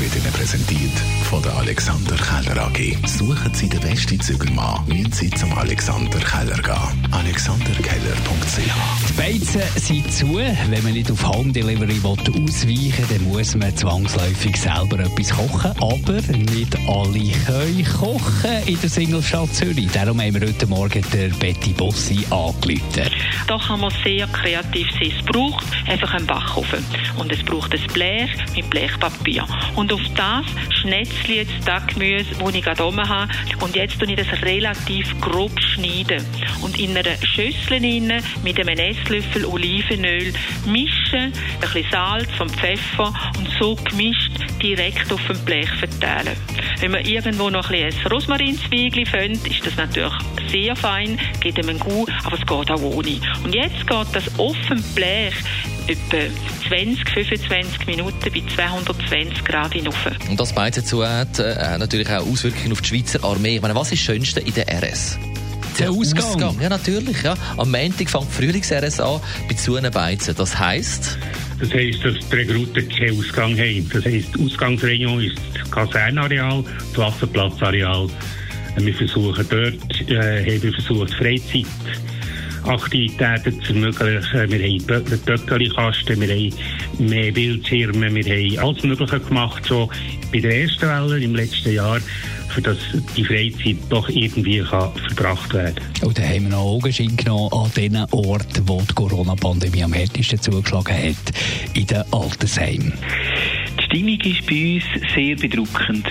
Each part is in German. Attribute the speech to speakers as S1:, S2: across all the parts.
S1: wird Ihnen präsentiert von der Alexander Keller AG. Suchen Sie den besten Zügelmann, müssen Sie zum Alexander Keller gehen. alexanderkeller.ch
S2: Die Beizen sind zu. Wenn man nicht auf Home Delivery ausweichen will, dann muss man zwangsläufig selber etwas kochen. Aber nicht alle können kochen in der Singlestadt Zürich. Darum haben wir heute Morgen der Betty Bossi angerufen.
S3: Da kann man sehr kreativ sein. Es braucht einfach einen Backofen. Und es braucht ein Blech mit Blechpapier. Und auf das schnetzle jetzt das Gemüse, das ich gerade oben habe. Und jetzt tue ich das relativ grob schneiden. Und in einer Schüssel rein, mit einem Esslöffel Olivenöl mischen, ein bisschen Salz und Pfeffer und so gemischt direkt auf dem Blech verteilen. Wenn man irgendwo noch ein bisschen Rosmarinzwiebeln findet, ist das natürlich sehr fein, geht einem gut, aber es geht auch ohne. Und jetzt geht das auf dem Blech etwa 20, 25 Minuten bei 220 Grad hinauf.
S4: Und das Beizen hat äh, natürlich auch Auswirkungen auf die Schweizer Armee. Ich meine, was ist das Schönste in der RS?
S2: Der Ausgang.
S4: Ja, natürlich. Ja. Am Montag fängt die Frühlings-RS an bei Zunenbeizen. Das heisst...
S5: Das heisst, dass die Rekruten keinen Ausgang haben. Das heisst, die Ausgangsregion ist das Kasernareal, das Wasserplatzareal. Wir versuchen dort, äh, haben wir versucht, Freizeit Aktivitäten zu ermöglichen. Wir haben Böckelkasten, wir haben mehr Bildschirme, wir haben alles Mögliche gemacht, schon bei der ersten Welle im letzten Jahr, für dass die Freizeit doch irgendwie kann verbracht werden kann.
S2: Und dann haben wir noch Augenschein genommen an den Orten, wo die Corona-Pandemie am härtesten zugeschlagen hat, in den Altersheimen.
S6: Die Stimmung ist bei uns sehr bedrückend.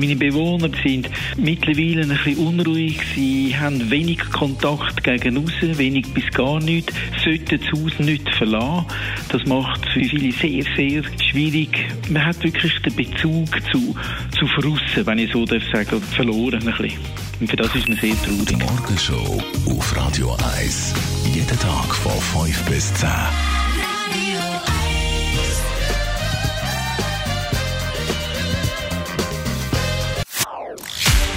S6: Meine Bewohner sind mittlerweile ein bisschen unruhig, sie haben wenig Kontakt gegen außen, wenig bis gar nichts, sollten das Haus nicht verlassen. Das macht es für viele sehr, sehr schwierig. Man hat wirklich den Bezug zu, zu Verrussen, wenn ich so darf sagen, verloren ein bisschen. Und für das ist man sehr traurig.
S1: Die Morgenshow auf Radio 1. Jeden Tag von 5 bis 10.